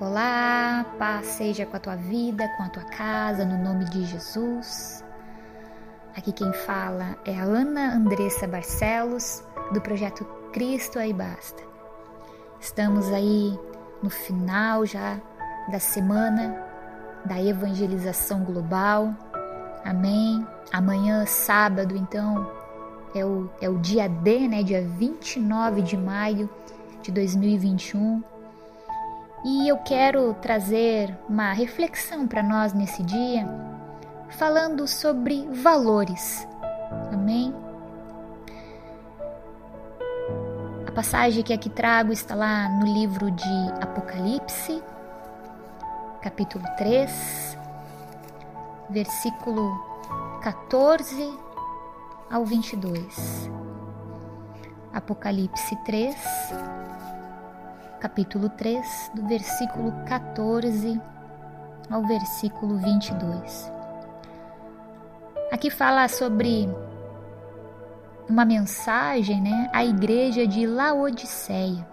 Olá, paz seja com a tua vida, com a tua casa, no nome de Jesus. Aqui quem fala é a Ana Andressa Barcelos, do projeto Cristo aí Basta. Estamos aí no final já da semana da evangelização global. Amém. Amanhã, sábado, então, é o, é o dia D, né? Dia 29 de maio de 2021 e eu quero trazer uma reflexão para nós nesse dia, falando sobre valores. Amém? A passagem que aqui trago está lá no livro de Apocalipse, capítulo 3, versículo 14 ao 22. Apocalipse 3, capítulo 3, do versículo 14 ao versículo 22. Aqui fala sobre uma mensagem, né, à igreja de Laodiceia.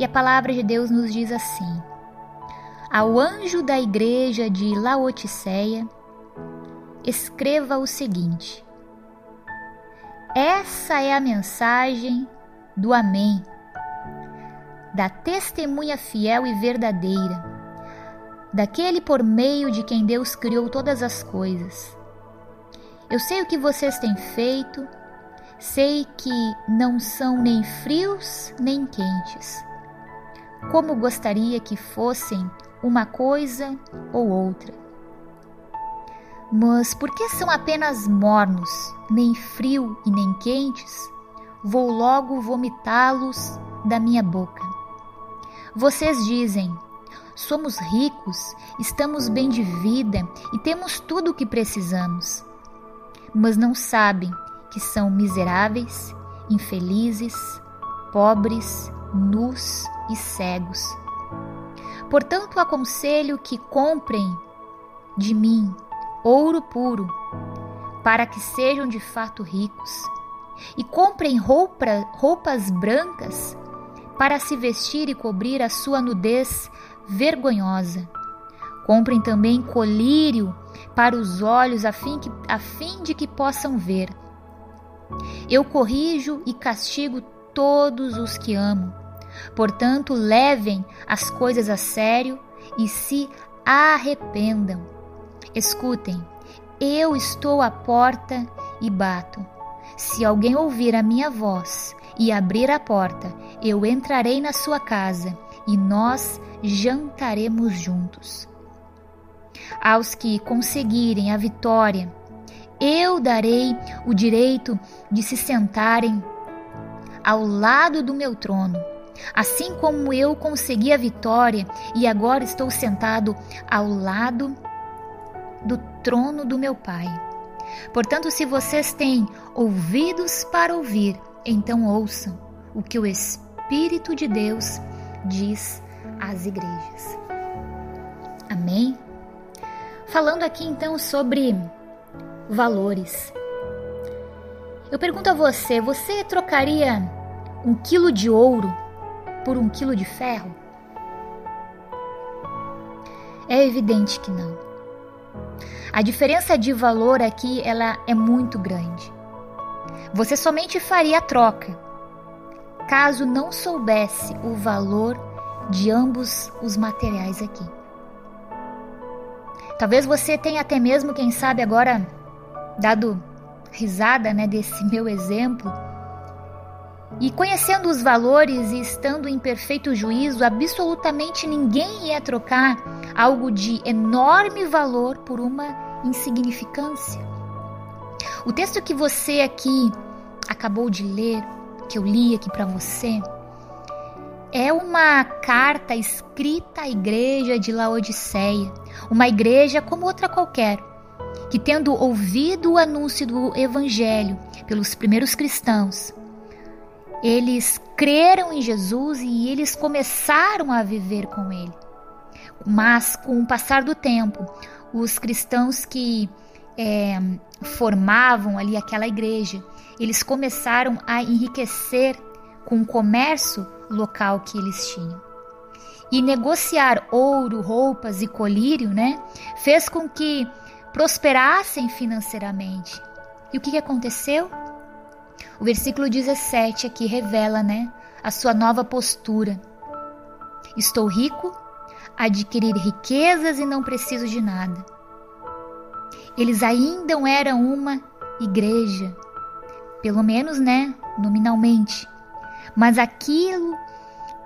E a palavra de Deus nos diz assim: Ao anjo da igreja de Laodiceia, escreva o seguinte: Essa é a mensagem do Amém da testemunha fiel e verdadeira, daquele por meio de quem Deus criou todas as coisas. Eu sei o que vocês têm feito, sei que não são nem frios nem quentes. Como gostaria que fossem uma coisa ou outra. Mas porque são apenas mornos, nem frio e nem quentes, vou logo vomitá-los da minha boca. Vocês dizem: somos ricos, estamos bem de vida e temos tudo o que precisamos. Mas não sabem que são miseráveis, infelizes, pobres, nus e cegos. Portanto, aconselho que comprem de mim ouro puro, para que sejam de fato ricos, e comprem roupa, roupas brancas para se vestir e cobrir a sua nudez vergonhosa. Comprem também colírio para os olhos, a fim, que, a fim de que possam ver. Eu corrijo e castigo todos os que amo. Portanto, levem as coisas a sério e se arrependam. Escutem, eu estou à porta e bato. Se alguém ouvir a minha voz e abrir a porta, eu entrarei na sua casa e nós jantaremos juntos. Aos que conseguirem a vitória, eu darei o direito de se sentarem ao lado do meu trono, assim como eu consegui a vitória e agora estou sentado ao lado do trono do meu Pai. Portanto, se vocês têm ouvidos para ouvir, então ouçam o que o Espírito de Deus diz às igrejas. Amém? Falando aqui então sobre valores. Eu pergunto a você: você trocaria um quilo de ouro por um quilo de ferro? É evidente que não. A diferença de valor aqui ela é muito grande. Você somente faria a troca caso não soubesse o valor de ambos os materiais aqui. Talvez você tenha até mesmo, quem sabe agora, dado risada né, desse meu exemplo. E conhecendo os valores e estando em perfeito juízo, absolutamente ninguém ia trocar algo de enorme valor por uma insignificância. O texto que você aqui acabou de ler, que eu li aqui para você, é uma carta escrita à igreja de Laodiceia, uma igreja como outra qualquer, que tendo ouvido o anúncio do evangelho pelos primeiros cristãos, eles creram em Jesus e eles começaram a viver com ele. Mas com o passar do tempo, os cristãos que é, formavam ali aquela igreja, eles começaram a enriquecer com o comércio local que eles tinham. e negociar ouro, roupas e colírio, né, fez com que prosperassem financeiramente. E o que, que aconteceu? O versículo 17 aqui revela, né, a sua nova postura. Estou rico, adquirir riquezas e não preciso de nada. Eles ainda eram uma igreja, pelo menos, né, nominalmente. Mas aquilo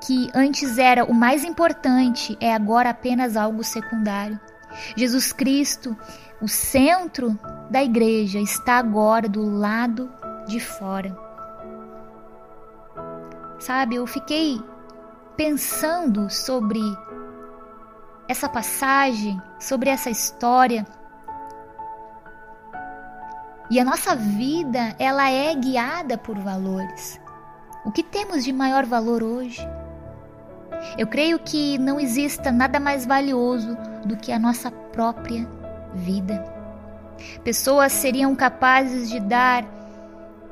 que antes era o mais importante é agora apenas algo secundário. Jesus Cristo, o centro da igreja, está agora do lado de fora. Sabe, eu fiquei pensando sobre essa passagem, sobre essa história. E a nossa vida, ela é guiada por valores. O que temos de maior valor hoje? Eu creio que não exista nada mais valioso do que a nossa própria vida. Pessoas seriam capazes de dar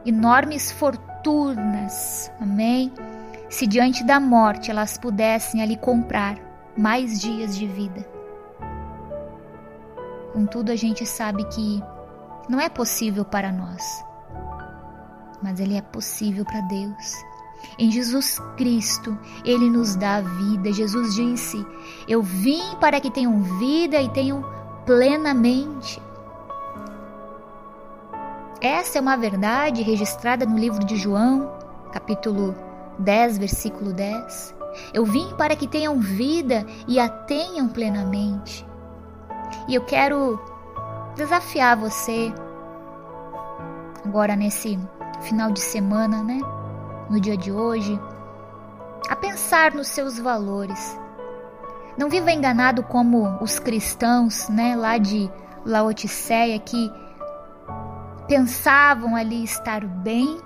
enormes fortunas, amém? Se diante da morte elas pudessem ali comprar mais dias de vida. Contudo, a gente sabe que não é possível para nós, mas ele é possível para Deus. Em Jesus Cristo, Ele nos dá vida. Jesus disse: Eu vim para que tenham vida e tenham plenamente. Essa é uma verdade registrada no livro de João, capítulo 10, versículo 10. Eu vim para que tenham vida e a tenham plenamente. E eu quero desafiar você agora nesse final de semana, né? no dia de hoje, a pensar nos seus valores. Não viva enganado como os cristãos, né, lá de Laodiceia que pensavam ali estar bem,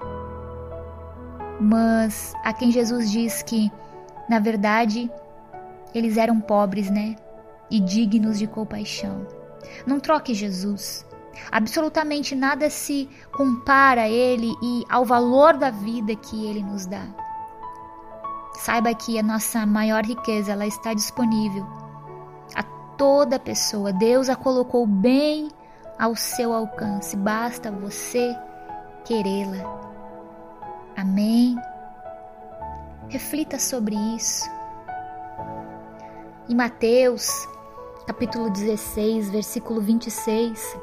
mas a quem Jesus diz que, na verdade, eles eram pobres, né, e dignos de compaixão. Não troque Jesus Absolutamente nada se compara a Ele e ao valor da vida que Ele nos dá. Saiba que a nossa maior riqueza ela está disponível a toda pessoa. Deus a colocou bem ao seu alcance. Basta você querê-la. Amém. Reflita sobre isso. Em Mateus, capítulo 16, versículo 26,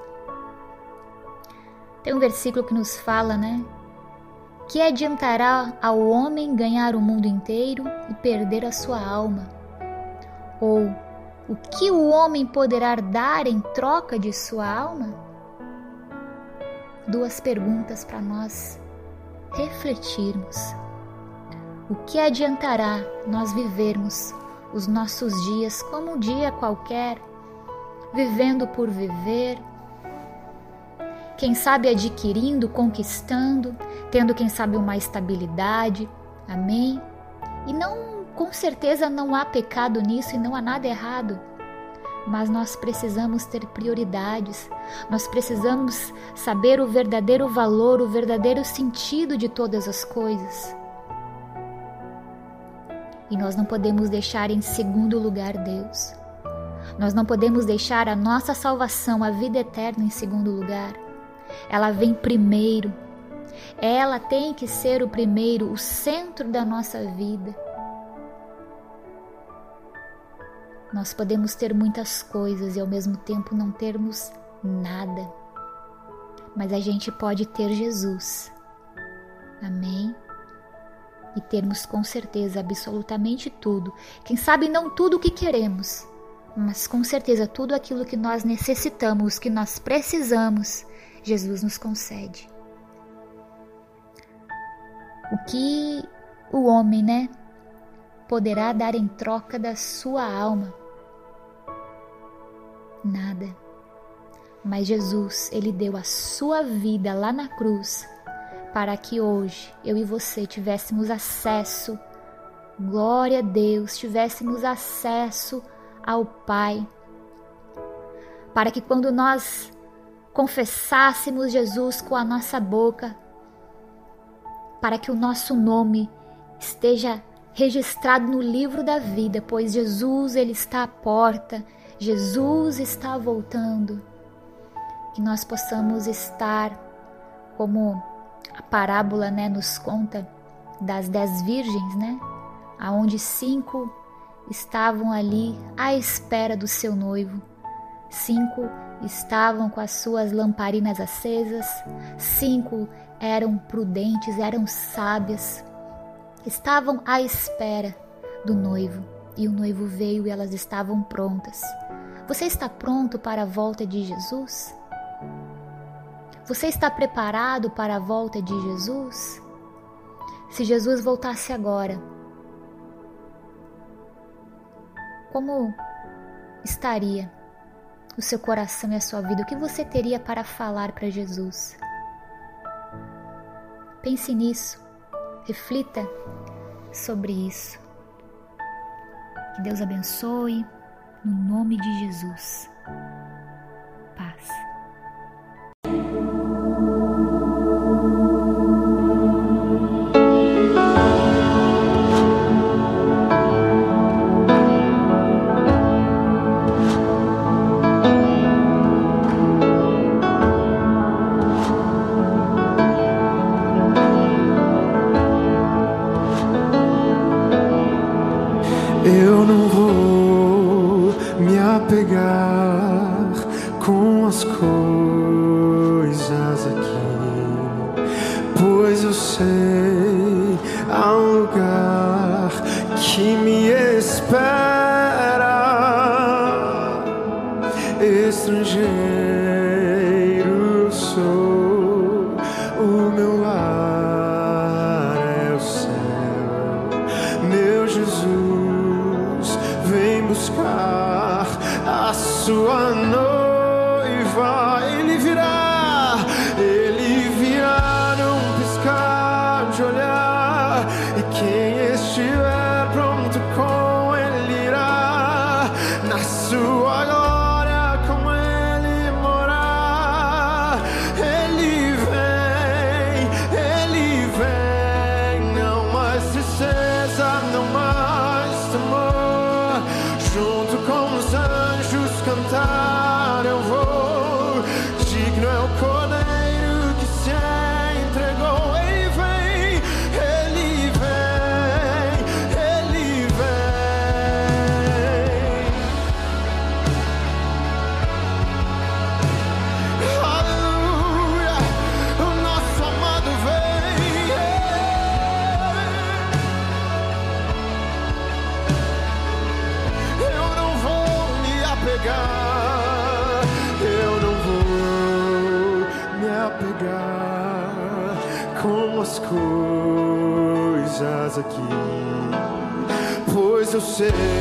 tem um versículo que nos fala, né? Que adiantará ao homem ganhar o mundo inteiro e perder a sua alma? Ou o que o homem poderá dar em troca de sua alma? Duas perguntas para nós refletirmos. O que adiantará nós vivermos os nossos dias como um dia qualquer, vivendo por viver, quem sabe adquirindo, conquistando, tendo, quem sabe, uma estabilidade. Amém? E não, com certeza não há pecado nisso e não há nada errado. Mas nós precisamos ter prioridades, nós precisamos saber o verdadeiro valor, o verdadeiro sentido de todas as coisas. E nós não podemos deixar em segundo lugar Deus. Nós não podemos deixar a nossa salvação, a vida eterna em segundo lugar ela vem primeiro. Ela tem que ser o primeiro, o centro da nossa vida. Nós podemos ter muitas coisas e ao mesmo tempo não termos nada. Mas a gente pode ter Jesus. Amém? E termos com certeza absolutamente tudo. Quem sabe não tudo o que queremos, mas com certeza tudo aquilo que nós necessitamos, que nós precisamos Jesus nos concede. O que o homem, né, poderá dar em troca da sua alma? Nada. Mas Jesus, ele deu a sua vida lá na cruz para que hoje eu e você tivéssemos acesso, glória a Deus, tivéssemos acesso ao Pai. Para que quando nós confessássemos Jesus com a nossa boca, para que o nosso nome esteja registrado no livro da vida, pois Jesus ele está à porta, Jesus está voltando. Que nós possamos estar como parábola, né, nos conta das dez virgens, né, aonde cinco estavam ali à espera do seu noivo, cinco estavam com as suas lamparinas acesas, cinco eram prudentes, eram sábias, estavam à espera do noivo e o noivo veio e elas estavam prontas. Você está pronto para a volta de Jesus? Você está preparado para a volta de Jesus? Se Jesus voltasse agora, como estaria o seu coração e a sua vida? O que você teria para falar para Jesus? Pense nisso, reflita sobre isso. Que Deus abençoe, no nome de Jesus. Paz. say, Oh God, keep me. I surrender. say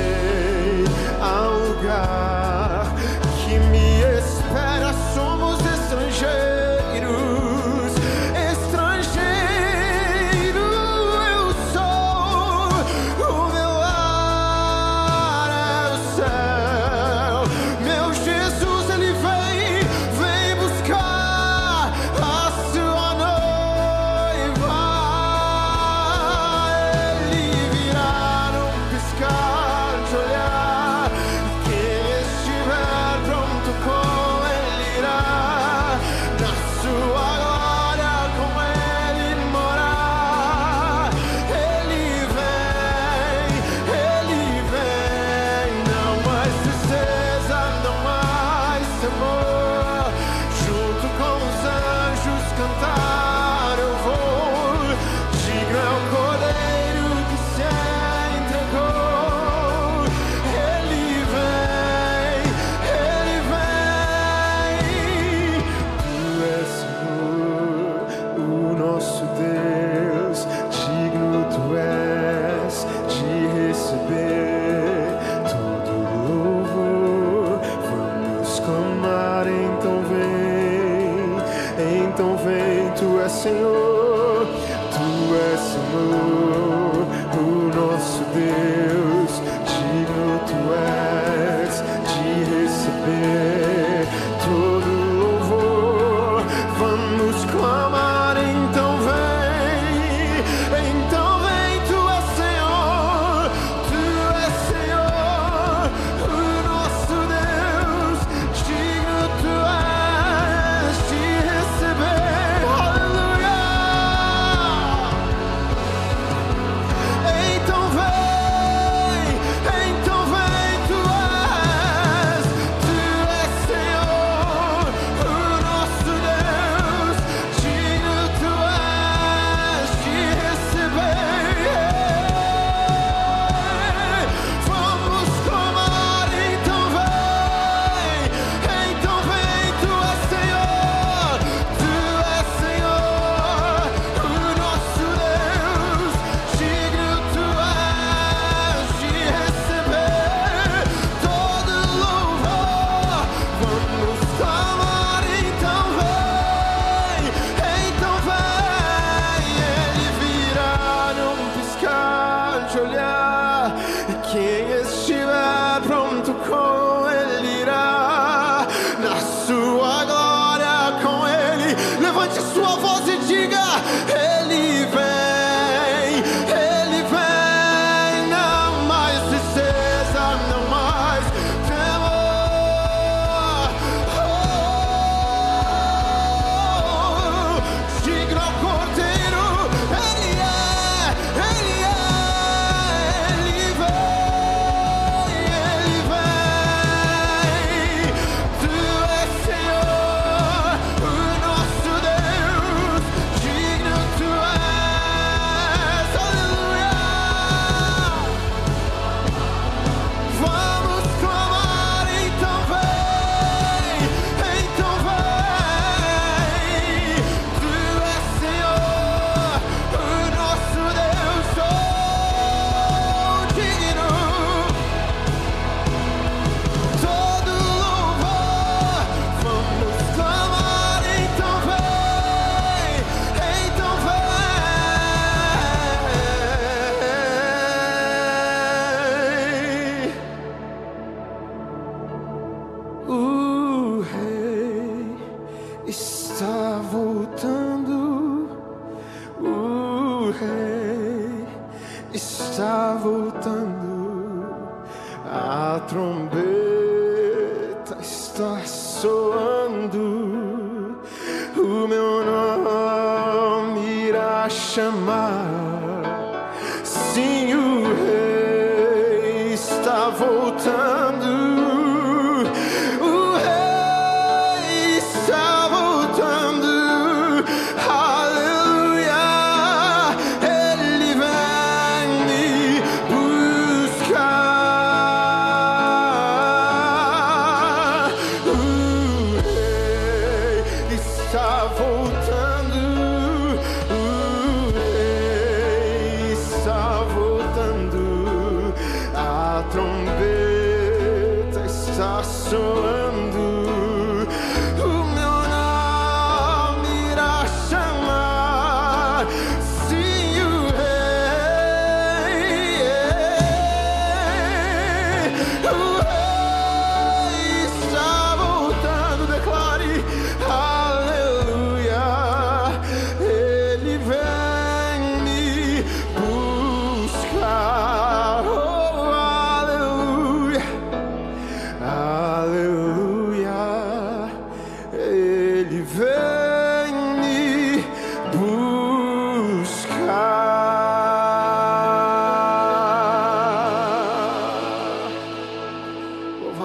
Yeah.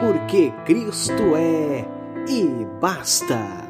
porque Cristo é e basta.